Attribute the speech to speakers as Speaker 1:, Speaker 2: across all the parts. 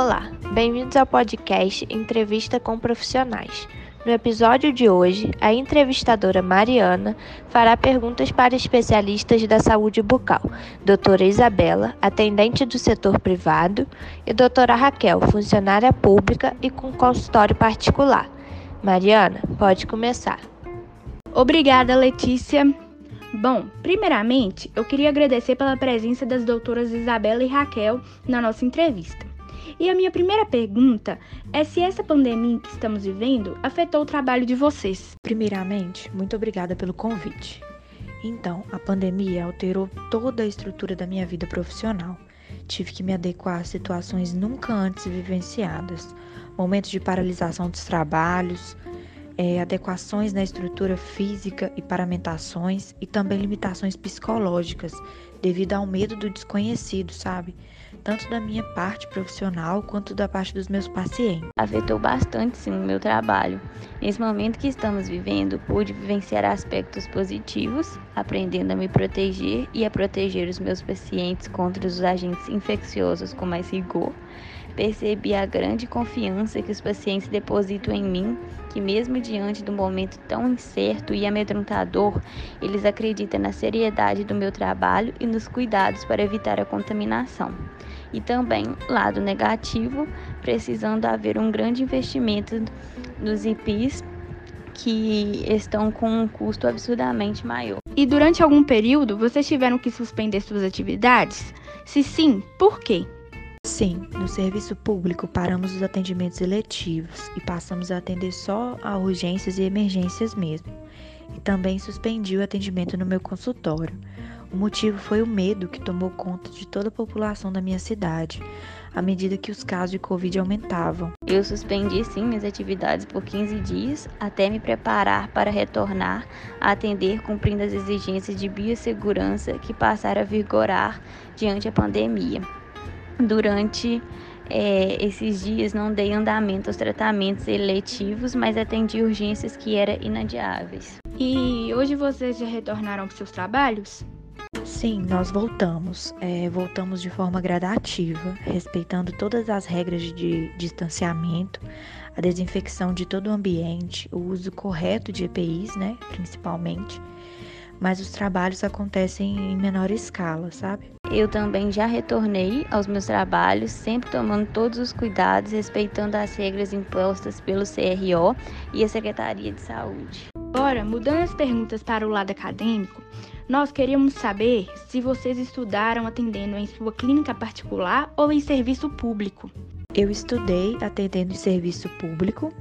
Speaker 1: Olá, bem-vindos ao podcast Entrevista com Profissionais. No episódio de hoje, a entrevistadora Mariana fará perguntas para especialistas da saúde bucal, doutora Isabela, atendente do setor privado, e doutora Raquel, funcionária pública e com consultório particular. Mariana, pode começar.
Speaker 2: Obrigada, Letícia. Bom, primeiramente, eu queria agradecer pela presença das doutoras Isabela e Raquel na nossa entrevista. E a minha primeira pergunta é se essa pandemia que estamos vivendo afetou o trabalho de vocês.
Speaker 3: Primeiramente, muito obrigada pelo convite. Então, a pandemia alterou toda a estrutura da minha vida profissional. Tive que me adequar a situações nunca antes vivenciadas, momentos de paralisação dos trabalhos, é, adequações na estrutura física e paramentações e também limitações psicológicas devido ao medo do desconhecido, sabe? Tanto da minha parte profissional quanto da parte dos meus pacientes.
Speaker 4: Afetou bastante sim o meu trabalho. Nesse momento que estamos vivendo, pude vivenciar aspectos positivos, aprendendo a me proteger e a proteger os meus pacientes contra os agentes infecciosos com mais rigor Percebi a grande confiança que os pacientes depositam em mim, que mesmo diante do momento tão incerto e amedrontador, eles acreditam na seriedade do meu trabalho e nos cuidados para evitar a contaminação. E também, lado negativo, precisando haver um grande investimento nos IPs que estão com um custo absurdamente maior.
Speaker 2: E durante algum período vocês tiveram que suspender suas atividades? Se sim, por quê?
Speaker 3: Sim, no serviço público paramos os atendimentos eletivos e passamos a atender só a urgências e emergências mesmo. E também suspendi o atendimento no meu consultório. O motivo foi o medo que tomou conta de toda a população da minha cidade, à medida que os casos de Covid aumentavam.
Speaker 4: Eu suspendi sim minhas atividades por 15 dias até me preparar para retornar a atender cumprindo as exigências de biossegurança que passaram a vigorar diante a pandemia durante é, esses dias não dei andamento aos tratamentos eletivos, mas atendi urgências que eram inadiáveis.
Speaker 2: E hoje vocês já retornaram para seus trabalhos?
Speaker 3: Sim, nós voltamos. É, voltamos de forma gradativa, respeitando todas as regras de distanciamento, a desinfecção de todo o ambiente, o uso correto de EPIs, né, principalmente mas os trabalhos acontecem em menor escala, sabe?
Speaker 4: Eu também já retornei aos meus trabalhos, sempre tomando todos os cuidados, respeitando as regras impostas pelo CRO e a Secretaria de Saúde.
Speaker 2: Agora, mudando as perguntas para o lado acadêmico, nós queríamos saber se vocês estudaram atendendo em sua clínica particular ou em serviço público.
Speaker 3: Eu estudei atendendo em serviço público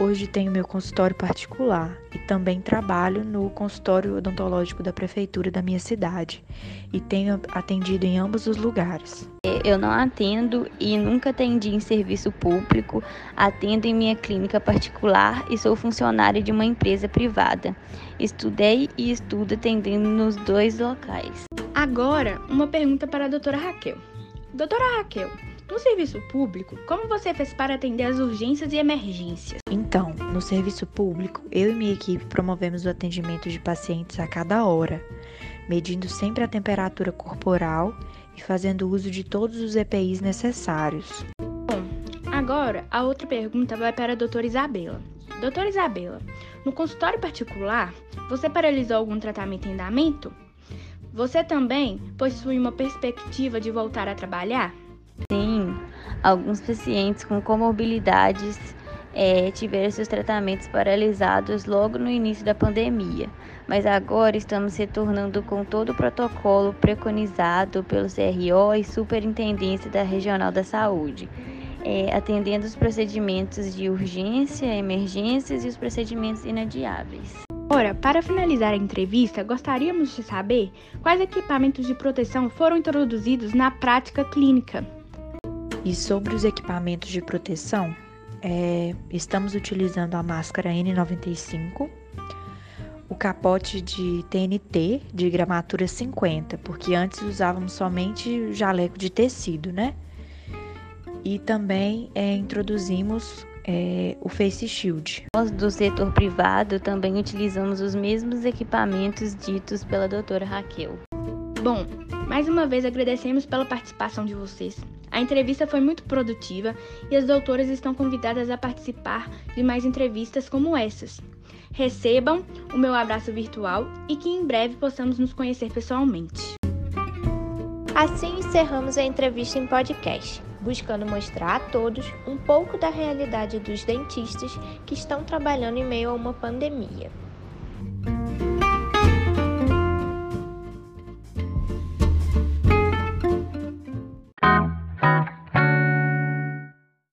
Speaker 3: Hoje tenho meu consultório particular e também trabalho no consultório odontológico da prefeitura da minha cidade e tenho atendido em ambos os lugares.
Speaker 4: Eu não atendo e nunca atendi em serviço público, atendo em minha clínica particular e sou funcionária de uma empresa privada. Estudei e estudo atendendo nos dois locais.
Speaker 2: Agora, uma pergunta para a doutora Raquel. Doutora Raquel, no serviço público, como você fez para atender as urgências e emergências?
Speaker 3: Então, no serviço público, eu e minha equipe promovemos o atendimento de pacientes a cada hora, medindo sempre a temperatura corporal e fazendo uso de todos os EPIs necessários.
Speaker 2: Bom, agora a outra pergunta vai para a doutora Isabela. Doutora Isabela, no consultório particular, você paralisou algum tratamento em andamento? Você também possui uma perspectiva de voltar a trabalhar?
Speaker 4: Sim, alguns pacientes com comorbilidades é, tiveram seus tratamentos paralisados logo no início da pandemia, mas agora estamos retornando com todo o protocolo preconizado pelo CRO e Superintendência da Regional da Saúde, é, atendendo os procedimentos de urgência, emergências e os procedimentos inadiáveis.
Speaker 2: Ora, para finalizar a entrevista, gostaríamos de saber quais equipamentos de proteção foram introduzidos na prática clínica.
Speaker 3: E sobre os equipamentos de proteção, é, estamos utilizando a máscara N95, o capote de TNT de gramatura 50, porque antes usávamos somente jaleco de tecido, né? E também é, introduzimos é, o Face Shield.
Speaker 4: Nós do setor privado também utilizamos os mesmos equipamentos ditos pela doutora Raquel.
Speaker 2: Bom, mais uma vez agradecemos pela participação de vocês. A entrevista foi muito produtiva e as doutoras estão convidadas a participar de mais entrevistas como essas. Recebam o meu abraço virtual e que em breve possamos nos conhecer pessoalmente.
Speaker 1: Assim encerramos a entrevista em podcast, buscando mostrar a todos um pouco da realidade dos dentistas que estão trabalhando em meio a uma pandemia.